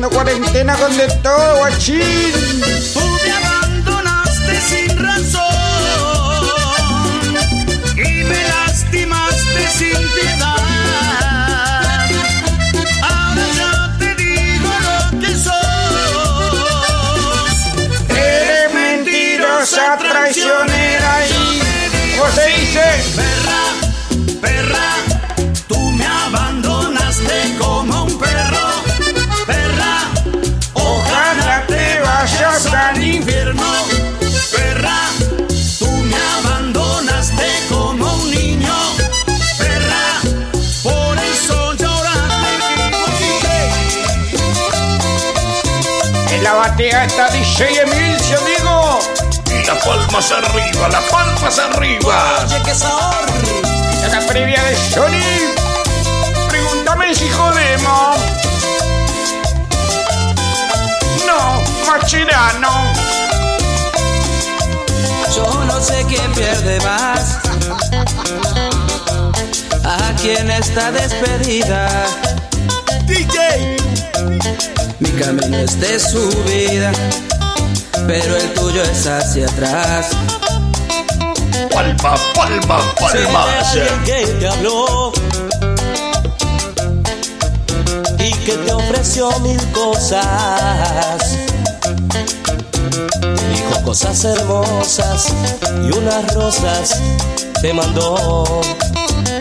haciendo cuarentena con de todo, guachín. Está DJ Emilio, amigo. Y las palmas arriba, las palmas arriba. Oye, que sabor. En la previa de Johnny. Pregúntame si jodemos. No, machirano. Yo no sé quién pierde más. Aquí en esta despedida. DJ, Mi camino es de subida, pero el tuyo es hacia atrás. Palma, palma, palmas. que te habló y que te ofreció mil cosas. Dijo cosas hermosas y unas rosas te mandó.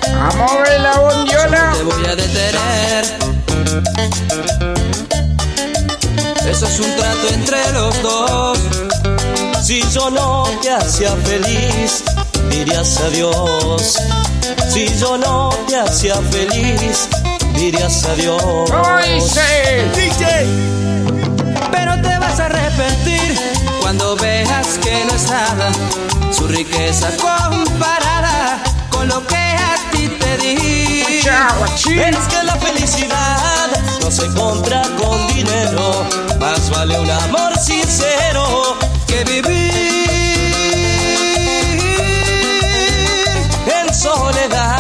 A mover la bondiola. Te voy a detener. Eso es un trato entre los dos. Si yo no te hacía feliz, dirías adiós. Si yo no te hacía feliz, dirías adiós. Pero te vas a arrepentir cuando veas que no es nada su riqueza comparada con lo que a ti te di. Pero es que la felicidad se compra con dinero, más vale un amor sincero que vivir en soledad.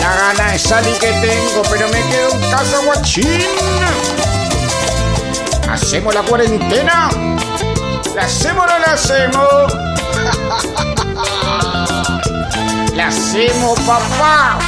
La gana de salir que tengo, pero me quedo en casa, guachín. ¿Hacemos la cuarentena? ¿La hacemos o no la hacemos? ¡La hacemos, papá!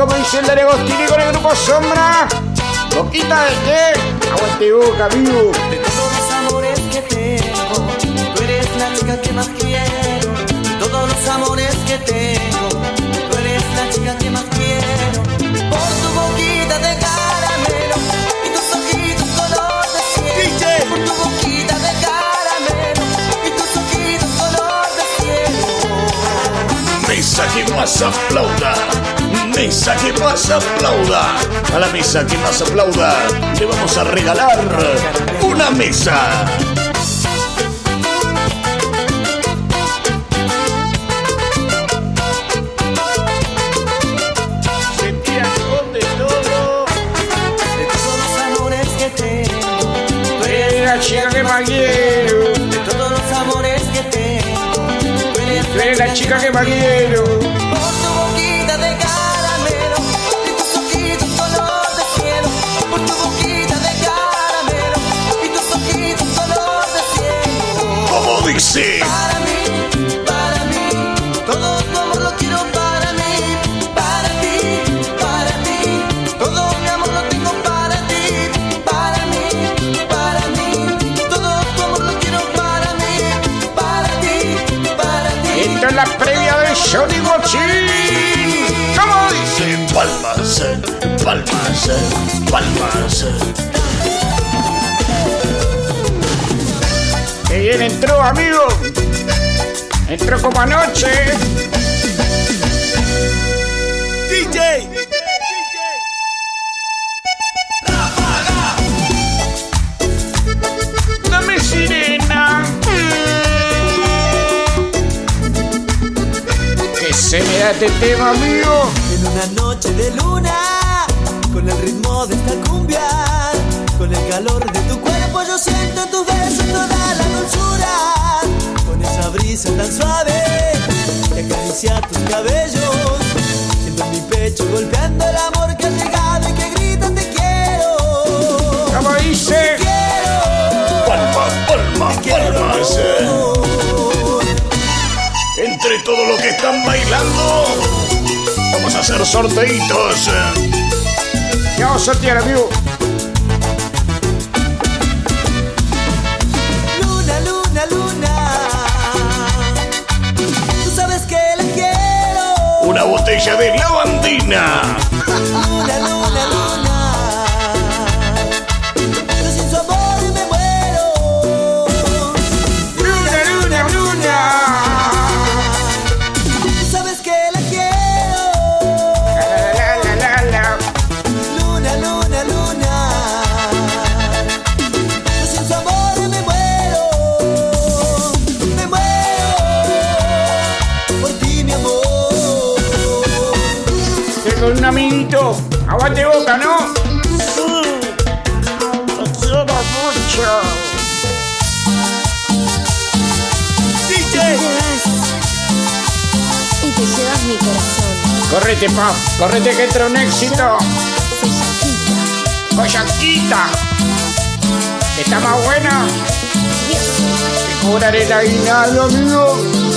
Cómo dice el de Agostini con el grupo Sombra. ¿Boquita de qué? Aguante boca, vivo. De todos los amores que tengo, tú eres la chica que más quiero. De todos los amores que tengo, tú eres la chica que más quiero. Por tu boquita de caramelo y tus ojitos color de cielo. DJ. Por tu boquita de caramelo y tus ojitos color de cielo. Mesa que más aplauda. Mesa que más aplauda. A la mesa que más aplauda le vamos a regalar una mesa. Se tiran con de todo. De todos los amores que tengo, tú Eres eres la chica que más quiero. de todos los amores que tengo, tú eres la chica que más dice, Para mí, para mí, todo tu amor lo quiero para mí. Para ti, para ti, todo mi amor lo tengo para ti. Para mí, para mí, todo tu amor lo quiero para mí. Para ti, para ti. Esto es la previa de Johnny Guachín. ¿Cómo dice? palmas, palmas. palmas, entró, amigo. Entró como anoche. DJ. Dame sirena. Que se me da este tema, amigo. En una noche de luna, con el ritmo de esta cumbia, con el calor de tu cuerpo, yo siento en tus besos toda la dulzura. Con esa brisa tan suave que acaricia tus cabellos, siento en mi pecho golpeando el amor que ha llegado y que grita te quiero. Como dice. Quiero, Palmas, palmas, palmas. eh. Entre todo lo que están bailando, vamos a hacer sorteitos. eh. ¿Qué vamos a sortear, amigo? Botella de lavandina. Luna, amiguito. Aguante boca, ¿no? Te quiero mucho. DJ. Y te llevas mi corazón. Correte, pa. Correte que entra un éxito. Coyaquita. Está más buena. Te cobraré el aguinaldo, amigo.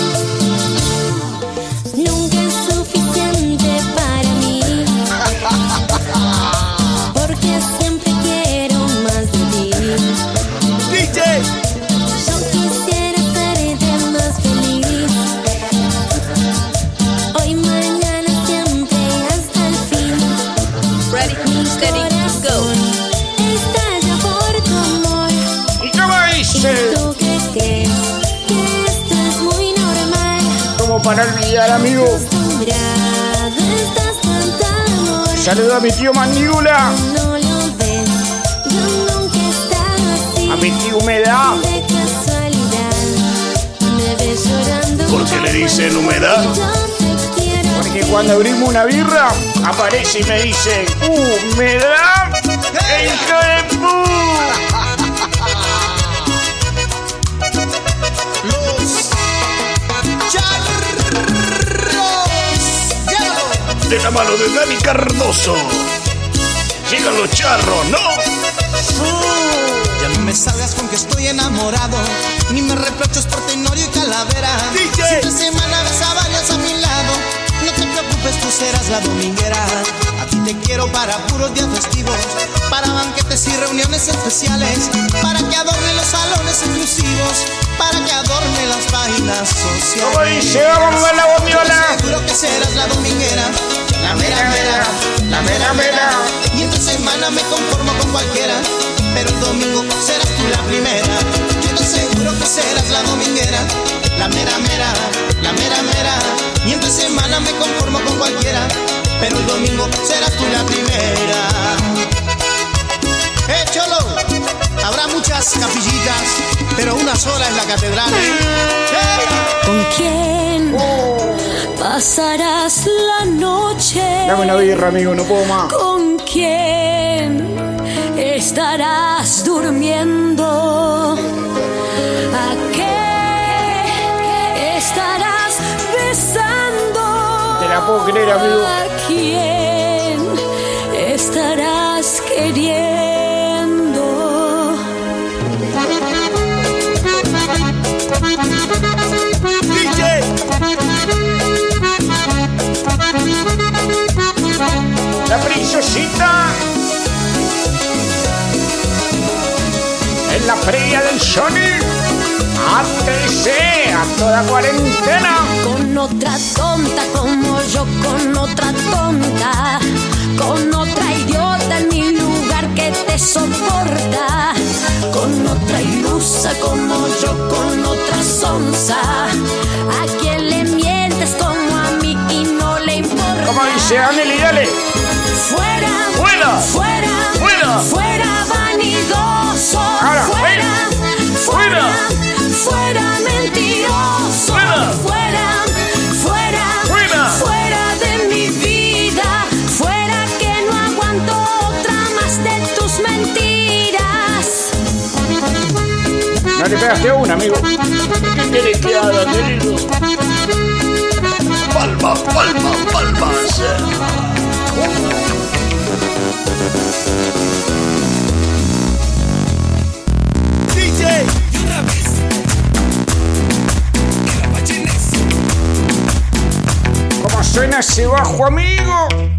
Saludo a mi tío Mandíbula. A mi tío Humedad. ¿Por qué le dicen humedad? Porque cuando abrimos una birra, aparece y me dice, ¡Uh, me da! ¡El hijo de pu! De la mano de Dani Cardoso. Llegan los charros, ¿no? Ya no me salgas con que estoy enamorado, ni me reproches por Tenorio y Calavera. DJ. Si entre semana ves a varias a mi lado, no te preocupes, tú serás la dominguera. A ti te quiero para puros días festivos, para banquetes y reuniones especiales, para que adorne los salones exclusivos, para que adorne las páginas sociales. ¿Cómo dice? Vamos a la bombiola. Seguro que serás la dominguera, la mera mera, la mera mera. Y entre semana me conformo con cualquiera, pero el domingo serás tú la primera. Yo te aseguro que serás la dominguera, la mera mera, la mera mera. Y entre semana me conformo con cualquiera, pero el domingo serás tú la primera. ¡Eh, Cholo! Habrá muchas capillitas, pero una sola es la catedral. ¡Eh! Pasarás la noche? Dame una birra, amigo, no puedo más. ¿Con quién estarás durmiendo? ¿A qué estarás besando? Te la puedo creer, amigo. ¿A quién estarás queriendo? Sony ATC a toda cuarentena. Con otra tonta como yo, con otra tonta, con otra idiota en mi lugar que te soporta, con otra ilusa como yo, con otra sonza, a quien le mientes como a mí y no le importa. Como dice Anel y Dale. Fuera Le pegaste una, amigo. ¿Qué querés que haga, querido? Palmas, palmas, palmas. DJ, y una vez. ¿Cómo suena ese bajo, amigo?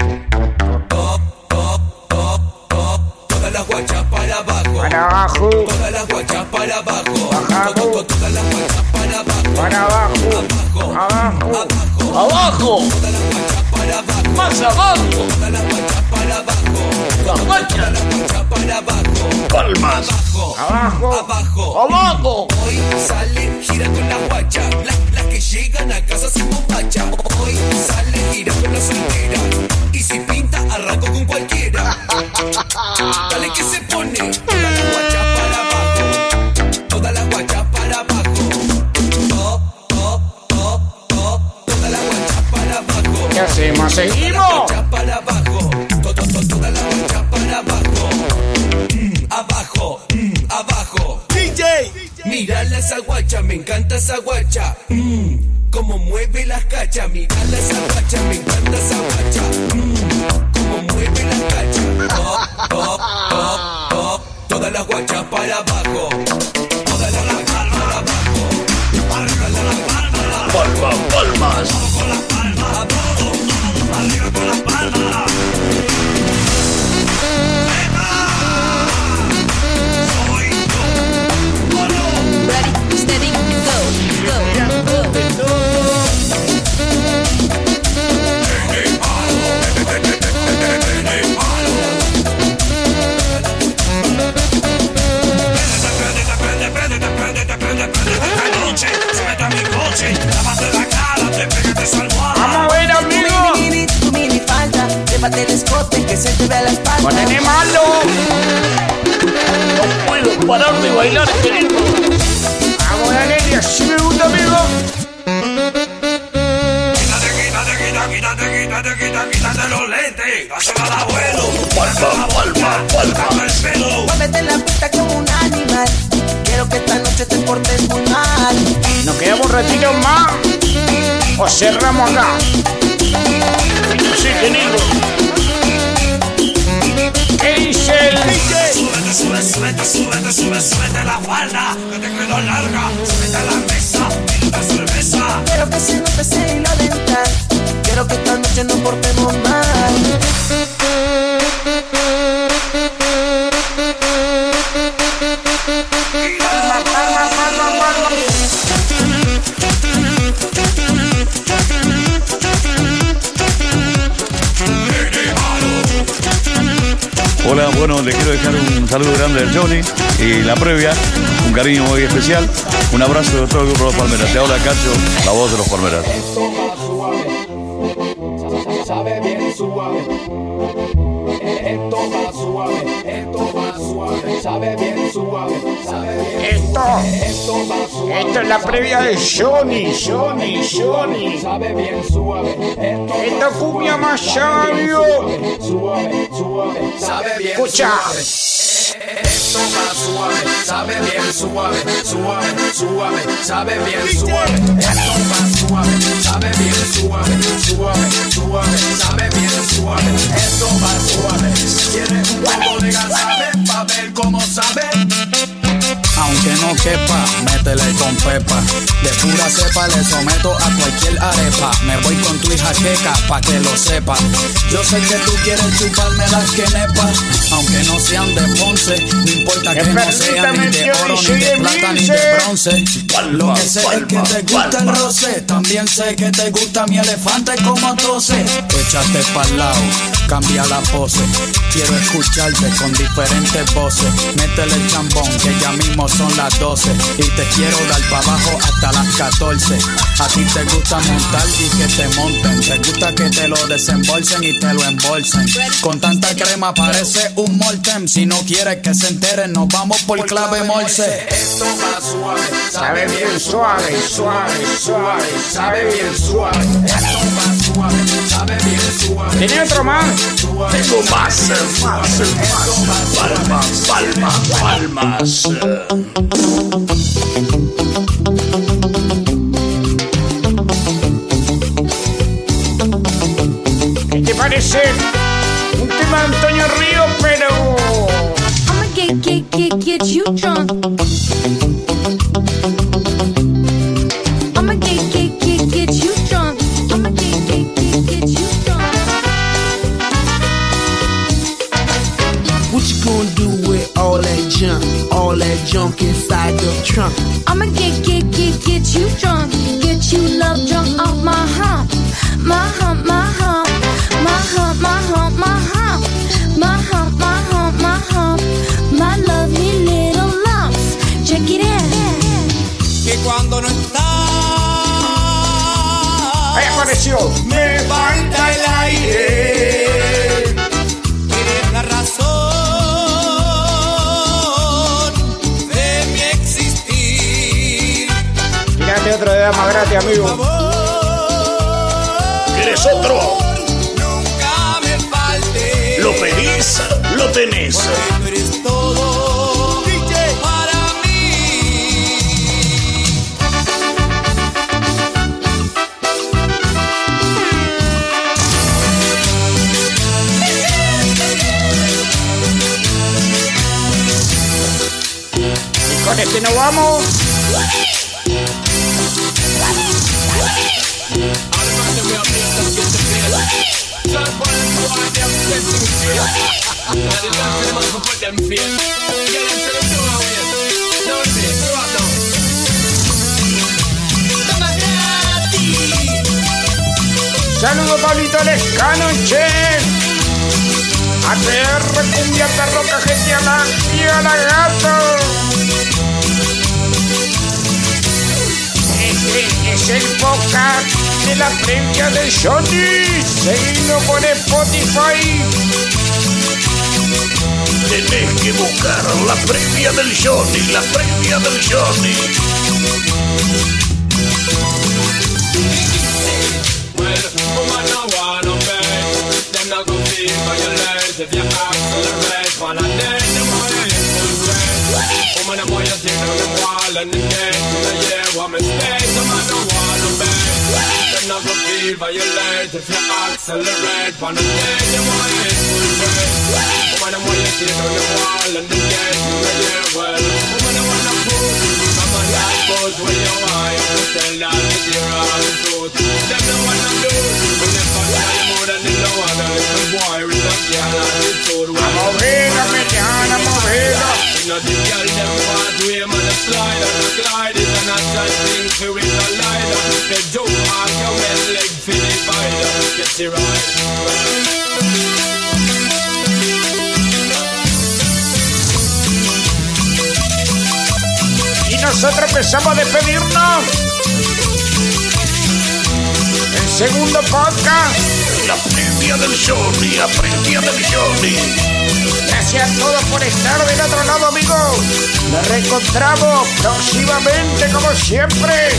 Para abajo. Para abajo, Todas las guachas para abajo. Bajamos. To- to- Todas las guachas para abajo. para abajo, abajo. Abajo, Todas las guachas para abajo. más abajo. Todas las guachas para abajo. Las guachas. Las guachas para abajo. Palmas. Abajo. Abajo. Abajo. Abajo. Hoy sale, gira con la guacha. Las, las que llegan a casa sin bombacha. Hoy sale, gira con la soltera. Y si pinta, arranco con cualquiera. falda, llévate el escote que se te vea la espalda. Ponele malo. No puedo parar de bailar, querido. Vamos, dale, así me gusta, amigo. Quítate, quítate, quítate, quítate, quítate, quítate, los lentes. Dáselo al abuelo. Palma, palma, palma. El pelo. Muévete la pista como un animal. Quiero que esta noche te portes muy mal. Nos quedamos un ratito más. O cerramos acá. Sí. ¿Qué dice el Súbete, sube, súbete, súbete, sube, súbete la falda. Que te quedó larga. Súbete a la mesa. Una cerveza. Quiero que se note ese hilo dental. Quiero que esta noche nos portemos mal. Bueno, le quiero dejar un saludo grande al Johnny y la previa, un cariño muy especial, un abrazo de todo el grupo de los Palmeras. Te habla Cacho, la voz de los Palmeras. Esto es la previa de Johnny, Johnny, Johnny. Sabe bien suave, Esta cumbia más sabio. suave, suave, sabe bien Escucha. Esto va suave, sabe bien suave, suave, suave, sabe bien suave. Esto va suave, sabe bien suave, suave, suave, sabe bien suave. Esto va suave. ¿Quieres un poco de gasabe pa' ver cómo sabe? Aunque no quepa, métele con pepa. De pura cepa le someto a cualquier arepa. Me voy con tu hija queca, pa' que lo sepa. Yo sé que tú quieres chuparme las quenepas. Aunque no sean de Ponce, no importa que no sean ni de oro, ni de plata, ni de bronce. Lo que sé es que te gusta el roce. También sé que te gusta mi elefante como tose. Échate pa'l lado, cambia la pose. Quiero escucharte con diferentes voces. Métele el chambón, que ya mismo son las 12. Y te quiero dar para abajo hasta las 14. A ti te gusta montar y que te monten. Te gusta que te lo desembolsen y te lo embolsen. Con tanta crema parece un molten. Si no quieres que se enteren, nos vamos por clave morse. Esto va suave, Sabe bien suave, suave, suave, sabe bien suave. Esto va suave, sabe bien suave. ¿Tiene otro más? Tengo más, más, más. Palmas, palmas, palmas. ¿Qué te parece? Un tema de Antonio Río, pero... I'ma get, get, get, get you drunk. Junk inside the trunk? I'ma get, get, get, get you drunk. Get you love drunk off my hump. My hump, my hump. My hump, my hump, my hump. My hump, my hump, my hump. My lovely little lumps. Check it out. Que cuando no está, Ahí apareció. me gratis, amigo. ¿Quieres otro? Nunca me falte. ¿Lo pedís? Lo tenés. Saludos, Pablito che. Cumbia, perro, a la, a la gato. Es el podcast de la previa de Johnny. Seguimos por Spotify. Tenés que buscar la previa del Johnny, la previa del Johnny. Well, woman, I wanna bet them not gonna feel violent if you accelerate. One of them, them wanna infiltrate. Woman, I want you to on the wall not gonna feel violent if you accelerate. One of them, them wanna infiltrate. Woman, I want you to on the wall and the gate. In the year, well, woman, I wanna prove. Come on, that pose when you want. You tell that the zero and the truth. Them no wanna do. When they fuck you more than they know. And a little boy with a girl attitude. Well, Movida, mediana, movida. you know the girl them want to aim on the slide and the glide is a natural thing to it a lie They jump nosotros empezamos a despedirnos. El segundo podcast. La previa del Johnny, la previa del Johnny. Gracias a todos por estar del otro lado, amigos. Nos reencontramos próximamente, como siempre.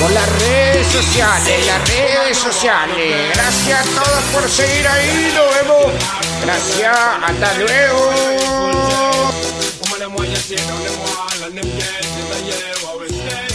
Por las redes sociales, las redes sociales. Gracias a todos por seguir ahí. Nos vemos. Gracias. Hasta luego. Them want you sit on the wall and them get in the year What we stay,